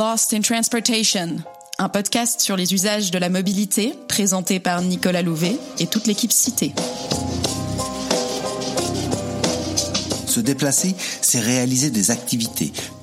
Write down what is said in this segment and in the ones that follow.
Lost in Transportation, un podcast sur les usages de la mobilité présenté par Nicolas Louvet et toute l'équipe citée. Se déplacer, c'est réaliser des activités,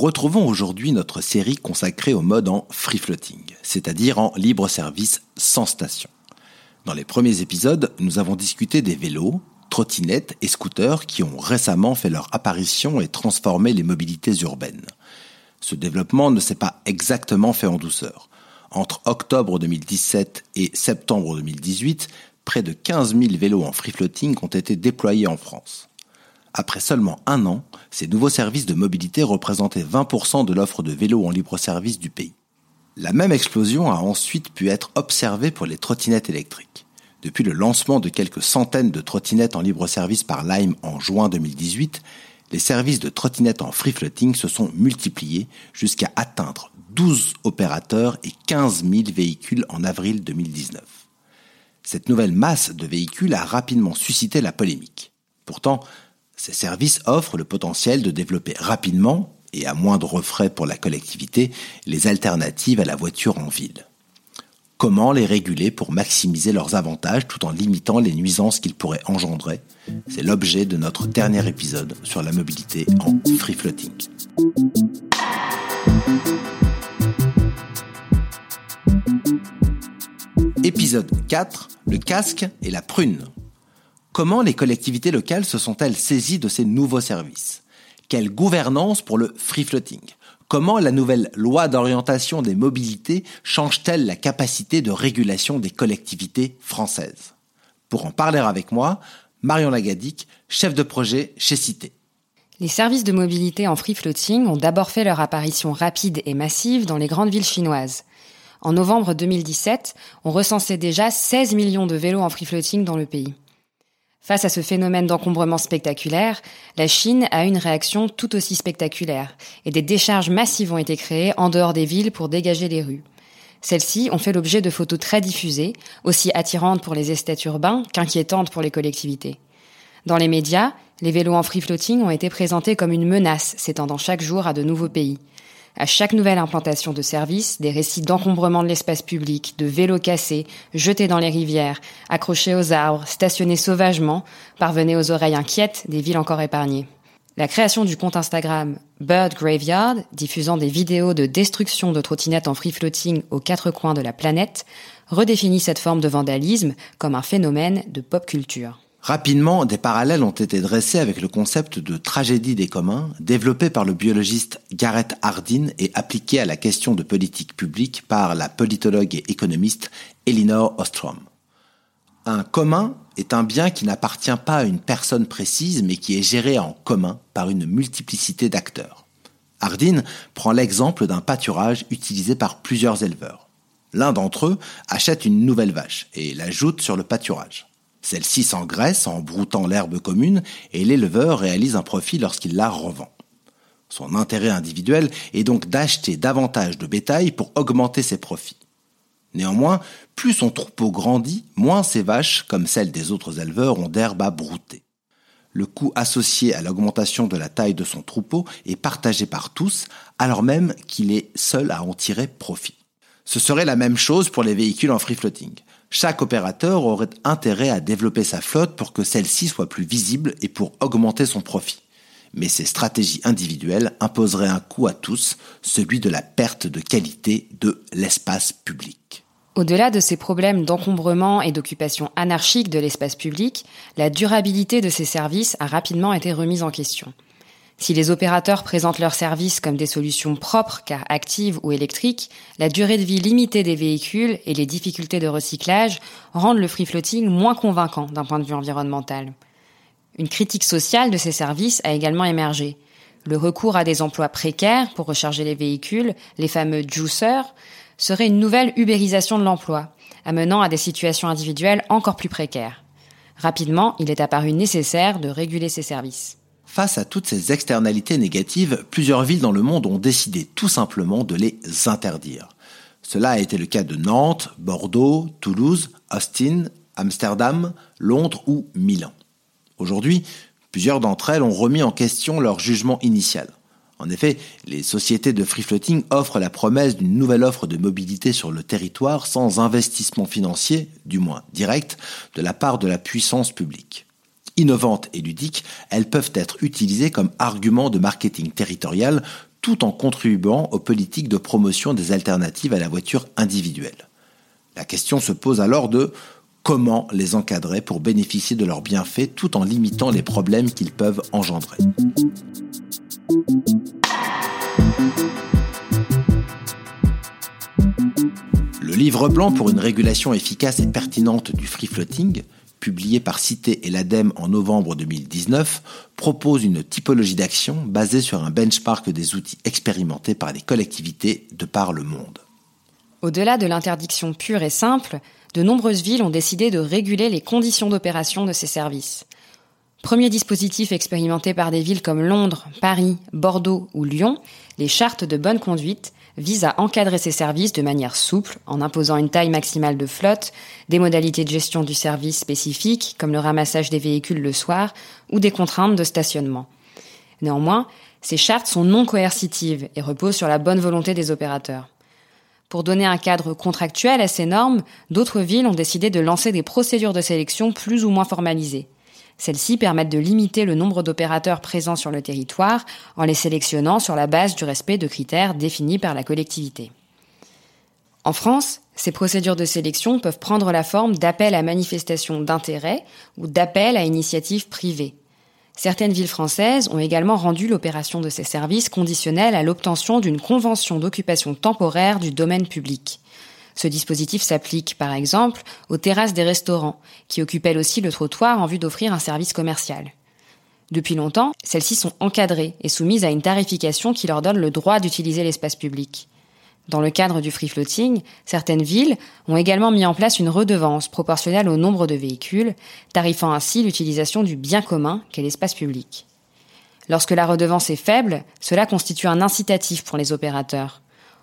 Retrouvons aujourd'hui notre série consacrée au mode en free floating, c'est-à-dire en libre service sans station. Dans les premiers épisodes, nous avons discuté des vélos, trottinettes et scooters qui ont récemment fait leur apparition et transformé les mobilités urbaines. Ce développement ne s'est pas exactement fait en douceur. Entre octobre 2017 et septembre 2018, près de 15 000 vélos en free floating ont été déployés en France. Après seulement un an, ces nouveaux services de mobilité représentaient 20% de l'offre de vélos en libre service du pays. La même explosion a ensuite pu être observée pour les trottinettes électriques. Depuis le lancement de quelques centaines de trottinettes en libre service par Lime en juin 2018, les services de trottinettes en free floating se sont multipliés jusqu'à atteindre 12 opérateurs et 15 000 véhicules en avril 2019. Cette nouvelle masse de véhicules a rapidement suscité la polémique. Pourtant, ces services offrent le potentiel de développer rapidement et à moindre frais pour la collectivité les alternatives à la voiture en ville. Comment les réguler pour maximiser leurs avantages tout en limitant les nuisances qu'ils pourraient engendrer? C'est l'objet de notre dernier épisode sur la mobilité en free floating. Épisode 4, le casque et la prune. Comment les collectivités locales se sont-elles saisies de ces nouveaux services? Quelle gouvernance pour le free floating? Comment la nouvelle loi d'orientation des mobilités change-t-elle la capacité de régulation des collectivités françaises? Pour en parler avec moi, Marion Lagadic, chef de projet chez Cité. Les services de mobilité en free floating ont d'abord fait leur apparition rapide et massive dans les grandes villes chinoises. En novembre 2017, on recensait déjà 16 millions de vélos en free floating dans le pays. Face à ce phénomène d'encombrement spectaculaire, la Chine a une réaction tout aussi spectaculaire, et des décharges massives ont été créées en dehors des villes pour dégager les rues. Celles-ci ont fait l'objet de photos très diffusées, aussi attirantes pour les esthètes urbains qu'inquiétantes pour les collectivités. Dans les médias, les vélos en free floating ont été présentés comme une menace s'étendant chaque jour à de nouveaux pays. À chaque nouvelle implantation de service, des récits d'encombrement de l'espace public, de vélos cassés, jetés dans les rivières, accrochés aux arbres, stationnés sauvagement, parvenaient aux oreilles inquiètes des villes encore épargnées. La création du compte Instagram Bird Graveyard, diffusant des vidéos de destruction de trottinettes en free floating aux quatre coins de la planète, redéfinit cette forme de vandalisme comme un phénomène de pop culture. Rapidement, des parallèles ont été dressés avec le concept de tragédie des communs, développé par le biologiste Gareth Hardin et appliqué à la question de politique publique par la politologue et économiste Elinor Ostrom. Un commun est un bien qui n'appartient pas à une personne précise, mais qui est géré en commun par une multiplicité d'acteurs. Hardin prend l'exemple d'un pâturage utilisé par plusieurs éleveurs. L'un d'entre eux achète une nouvelle vache et l'ajoute sur le pâturage. Celle-ci s'engraisse en broutant l'herbe commune et l'éleveur réalise un profit lorsqu'il la revend. Son intérêt individuel est donc d'acheter davantage de bétail pour augmenter ses profits. Néanmoins, plus son troupeau grandit, moins ses vaches, comme celles des autres éleveurs, ont d'herbe à brouter. Le coût associé à l'augmentation de la taille de son troupeau est partagé par tous, alors même qu'il est seul à en tirer profit. Ce serait la même chose pour les véhicules en free floating. Chaque opérateur aurait intérêt à développer sa flotte pour que celle-ci soit plus visible et pour augmenter son profit. Mais ces stratégies individuelles imposeraient un coût à tous, celui de la perte de qualité de l'espace public. Au-delà de ces problèmes d'encombrement et d'occupation anarchique de l'espace public, la durabilité de ces services a rapidement été remise en question. Si les opérateurs présentent leurs services comme des solutions propres car actives ou électriques, la durée de vie limitée des véhicules et les difficultés de recyclage rendent le free floating moins convaincant d'un point de vue environnemental. Une critique sociale de ces services a également émergé. Le recours à des emplois précaires pour recharger les véhicules, les fameux juicers, serait une nouvelle ubérisation de l'emploi, amenant à des situations individuelles encore plus précaires. Rapidement, il est apparu nécessaire de réguler ces services. Face à toutes ces externalités négatives, plusieurs villes dans le monde ont décidé tout simplement de les interdire. Cela a été le cas de Nantes, Bordeaux, Toulouse, Austin, Amsterdam, Londres ou Milan. Aujourd'hui, plusieurs d'entre elles ont remis en question leur jugement initial. En effet, les sociétés de free floating offrent la promesse d'une nouvelle offre de mobilité sur le territoire sans investissement financier, du moins direct, de la part de la puissance publique. Innovantes et ludiques, elles peuvent être utilisées comme argument de marketing territorial tout en contribuant aux politiques de promotion des alternatives à la voiture individuelle. La question se pose alors de comment les encadrer pour bénéficier de leurs bienfaits tout en limitant les problèmes qu'ils peuvent engendrer. Le livre blanc pour une régulation efficace et pertinente du free floating publié par Cité et l'ADEME en novembre 2019, propose une typologie d'action basée sur un benchmark des outils expérimentés par les collectivités de par le monde. Au-delà de l'interdiction pure et simple, de nombreuses villes ont décidé de réguler les conditions d'opération de ces services. Premier dispositif expérimenté par des villes comme Londres, Paris, Bordeaux ou Lyon, les chartes de bonne conduite vise à encadrer ces services de manière souple en imposant une taille maximale de flotte, des modalités de gestion du service spécifiques comme le ramassage des véhicules le soir ou des contraintes de stationnement. Néanmoins, ces chartes sont non coercitives et reposent sur la bonne volonté des opérateurs. Pour donner un cadre contractuel à ces normes, d'autres villes ont décidé de lancer des procédures de sélection plus ou moins formalisées. Celles-ci permettent de limiter le nombre d'opérateurs présents sur le territoire en les sélectionnant sur la base du respect de critères définis par la collectivité. En France, ces procédures de sélection peuvent prendre la forme d'appels à manifestation d'intérêt ou d'appels à initiative privée. Certaines villes françaises ont également rendu l'opération de ces services conditionnelle à l'obtention d'une convention d'occupation temporaire du domaine public. Ce dispositif s'applique, par exemple, aux terrasses des restaurants, qui occupent elles aussi le trottoir en vue d'offrir un service commercial. Depuis longtemps, celles-ci sont encadrées et soumises à une tarification qui leur donne le droit d'utiliser l'espace public. Dans le cadre du free floating, certaines villes ont également mis en place une redevance proportionnelle au nombre de véhicules, tarifant ainsi l'utilisation du bien commun qu'est l'espace public. Lorsque la redevance est faible, cela constitue un incitatif pour les opérateurs.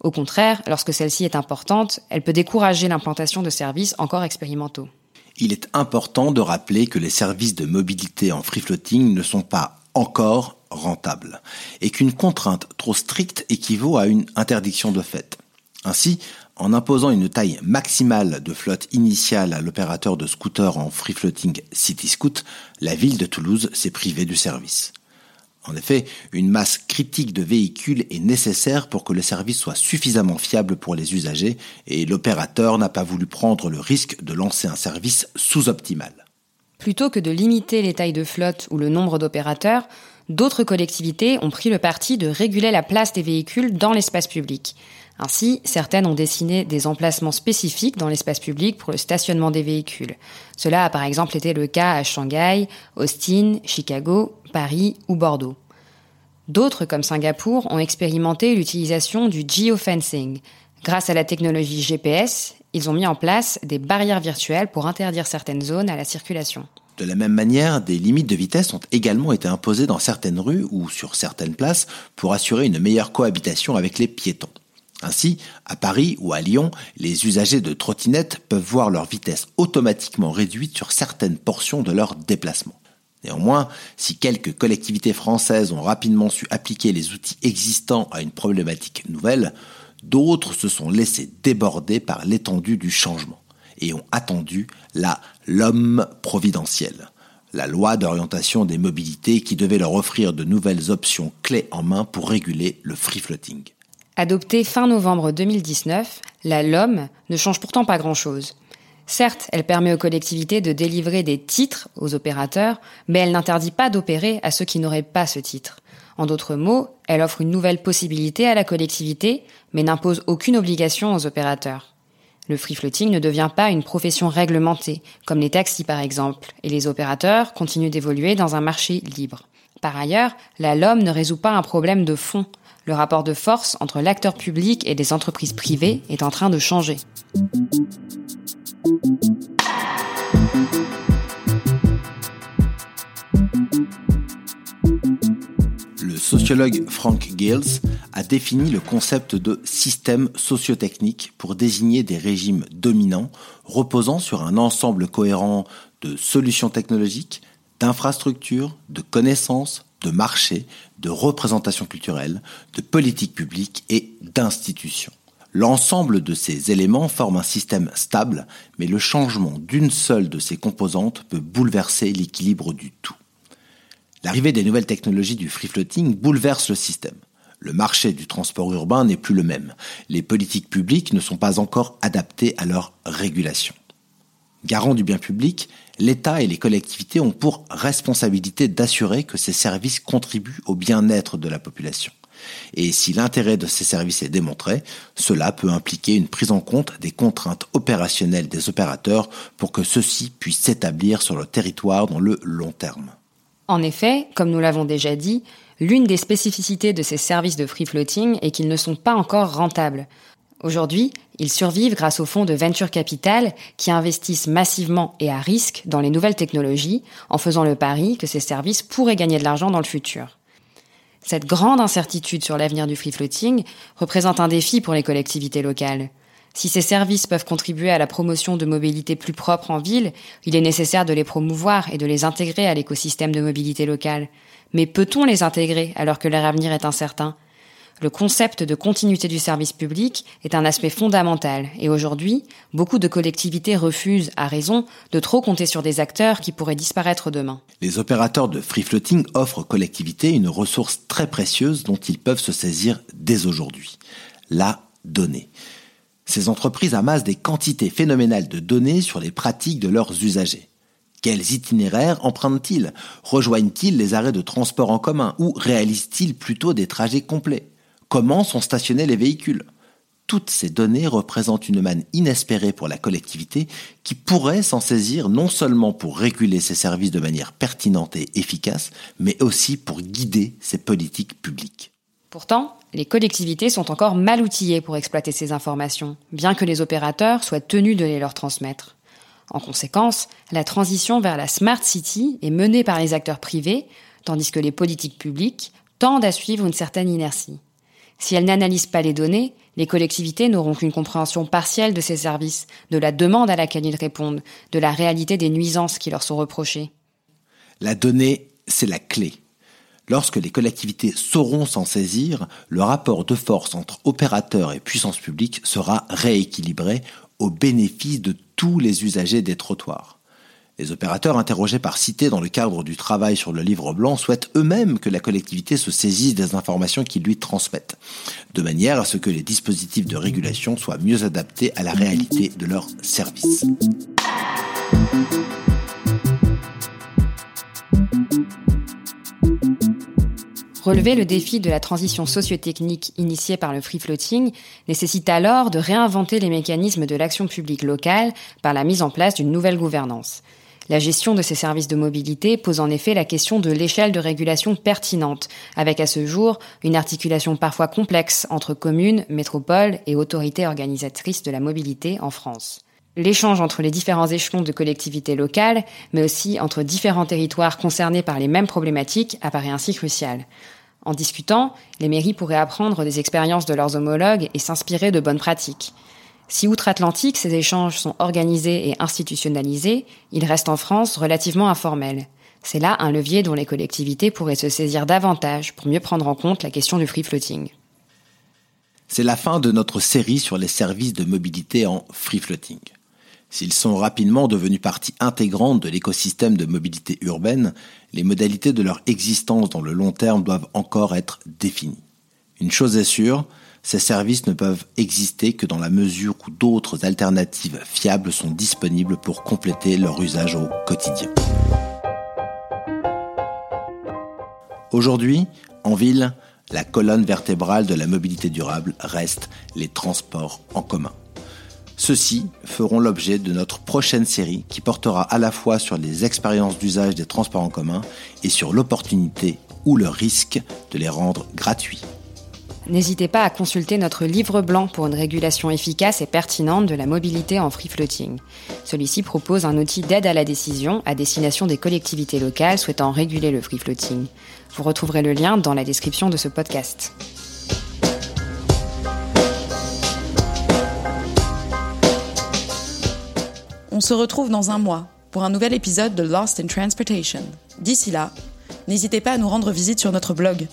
Au contraire, lorsque celle-ci est importante, elle peut décourager l'implantation de services encore expérimentaux. Il est important de rappeler que les services de mobilité en free floating ne sont pas encore rentables et qu'une contrainte trop stricte équivaut à une interdiction de fait. Ainsi, en imposant une taille maximale de flotte initiale à l'opérateur de scooter en free floating CityScoot, la ville de Toulouse s'est privée du service. En effet, une masse critique de véhicules est nécessaire pour que le service soit suffisamment fiable pour les usagers et l'opérateur n'a pas voulu prendre le risque de lancer un service sous-optimal. Plutôt que de limiter les tailles de flotte ou le nombre d'opérateurs, d'autres collectivités ont pris le parti de réguler la place des véhicules dans l'espace public. Ainsi, certaines ont dessiné des emplacements spécifiques dans l'espace public pour le stationnement des véhicules. Cela a par exemple été le cas à Shanghai, Austin, Chicago, Paris ou Bordeaux. D'autres, comme Singapour, ont expérimenté l'utilisation du geofencing. Grâce à la technologie GPS, ils ont mis en place des barrières virtuelles pour interdire certaines zones à la circulation. De la même manière, des limites de vitesse ont également été imposées dans certaines rues ou sur certaines places pour assurer une meilleure cohabitation avec les piétons. Ainsi, à Paris ou à Lyon, les usagers de trottinettes peuvent voir leur vitesse automatiquement réduite sur certaines portions de leur déplacement. Néanmoins, si quelques collectivités françaises ont rapidement su appliquer les outils existants à une problématique nouvelle, d'autres se sont laissés déborder par l'étendue du changement et ont attendu la l'homme providentiel, la loi d'orientation des mobilités qui devait leur offrir de nouvelles options clés en main pour réguler le free floating. Adoptée fin novembre 2019, la LOM ne change pourtant pas grand-chose. Certes, elle permet aux collectivités de délivrer des titres aux opérateurs, mais elle n'interdit pas d'opérer à ceux qui n'auraient pas ce titre. En d'autres mots, elle offre une nouvelle possibilité à la collectivité, mais n'impose aucune obligation aux opérateurs. Le free floating ne devient pas une profession réglementée, comme les taxis par exemple, et les opérateurs continuent d'évoluer dans un marché libre. Par ailleurs, la LOM ne résout pas un problème de fond. Le rapport de force entre l'acteur public et des entreprises privées est en train de changer. Le sociologue Frank Gills a défini le concept de système sociotechnique pour désigner des régimes dominants reposant sur un ensemble cohérent de solutions technologiques, d'infrastructures, de connaissances, de marchés, de représentations culturelles, de politiques publiques et d'institutions. L'ensemble de ces éléments forme un système stable, mais le changement d'une seule de ces composantes peut bouleverser l'équilibre du tout. L'arrivée des nouvelles technologies du free floating bouleverse le système. Le marché du transport urbain n'est plus le même. Les politiques publiques ne sont pas encore adaptées à leur régulation. Garant du bien public, l'État et les collectivités ont pour responsabilité d'assurer que ces services contribuent au bien-être de la population. Et si l'intérêt de ces services est démontré, cela peut impliquer une prise en compte des contraintes opérationnelles des opérateurs pour que ceux-ci puissent s'établir sur le territoire dans le long terme. En effet, comme nous l'avons déjà dit, l'une des spécificités de ces services de free floating est qu'ils ne sont pas encore rentables. Aujourd'hui, ils survivent grâce aux fonds de venture capital qui investissent massivement et à risque dans les nouvelles technologies en faisant le pari que ces services pourraient gagner de l'argent dans le futur. Cette grande incertitude sur l'avenir du free floating représente un défi pour les collectivités locales. Si ces services peuvent contribuer à la promotion de mobilité plus propre en ville, il est nécessaire de les promouvoir et de les intégrer à l'écosystème de mobilité locale. Mais peut-on les intégrer alors que leur avenir est incertain? Le concept de continuité du service public est un aspect fondamental et aujourd'hui, beaucoup de collectivités refusent, à raison, de trop compter sur des acteurs qui pourraient disparaître demain. Les opérateurs de free floating offrent aux collectivités une ressource très précieuse dont ils peuvent se saisir dès aujourd'hui. La donnée. Ces entreprises amassent des quantités phénoménales de données sur les pratiques de leurs usagers. Quels itinéraires empruntent-ils? Rejoignent-ils les arrêts de transport en commun ou réalisent-ils plutôt des trajets complets? Comment sont stationnés les véhicules Toutes ces données représentent une manne inespérée pour la collectivité qui pourrait s'en saisir non seulement pour réguler ses services de manière pertinente et efficace, mais aussi pour guider ses politiques publiques. Pourtant, les collectivités sont encore mal outillées pour exploiter ces informations, bien que les opérateurs soient tenus de les leur transmettre. En conséquence, la transition vers la Smart City est menée par les acteurs privés, tandis que les politiques publiques tendent à suivre une certaine inertie. Si elles n'analysent pas les données, les collectivités n'auront qu'une compréhension partielle de ces services, de la demande à laquelle ils répondent, de la réalité des nuisances qui leur sont reprochées. La donnée, c'est la clé. Lorsque les collectivités sauront s'en saisir, le rapport de force entre opérateurs et puissance publique sera rééquilibré au bénéfice de tous les usagers des trottoirs. Les opérateurs interrogés par Cité dans le cadre du travail sur le livre blanc souhaitent eux-mêmes que la collectivité se saisisse des informations qu'ils lui transmettent, de manière à ce que les dispositifs de régulation soient mieux adaptés à la réalité de leurs services. Relever le défi de la transition sociotechnique initiée par le free floating nécessite alors de réinventer les mécanismes de l'action publique locale par la mise en place d'une nouvelle gouvernance. La gestion de ces services de mobilité pose en effet la question de l'échelle de régulation pertinente, avec à ce jour une articulation parfois complexe entre communes, métropoles et autorités organisatrices de la mobilité en France. L'échange entre les différents échelons de collectivités locales, mais aussi entre différents territoires concernés par les mêmes problématiques, apparaît ainsi crucial. En discutant, les mairies pourraient apprendre des expériences de leurs homologues et s'inspirer de bonnes pratiques. Si outre-Atlantique, ces échanges sont organisés et institutionnalisés, ils restent en France relativement informels. C'est là un levier dont les collectivités pourraient se saisir davantage pour mieux prendre en compte la question du free floating. C'est la fin de notre série sur les services de mobilité en free floating. S'ils sont rapidement devenus partie intégrante de l'écosystème de mobilité urbaine, les modalités de leur existence dans le long terme doivent encore être définies. Une chose est sûre, ces services ne peuvent exister que dans la mesure où d'autres alternatives fiables sont disponibles pour compléter leur usage au quotidien. Aujourd'hui, en ville, la colonne vertébrale de la mobilité durable reste les transports en commun. Ceux-ci feront l'objet de notre prochaine série qui portera à la fois sur les expériences d'usage des transports en commun et sur l'opportunité ou le risque de les rendre gratuits. N'hésitez pas à consulter notre livre blanc pour une régulation efficace et pertinente de la mobilité en free floating. Celui-ci propose un outil d'aide à la décision à destination des collectivités locales souhaitant réguler le free floating. Vous retrouverez le lien dans la description de ce podcast. On se retrouve dans un mois pour un nouvel épisode de Lost in Transportation. D'ici là, n'hésitez pas à nous rendre visite sur notre blog.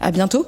À bientôt!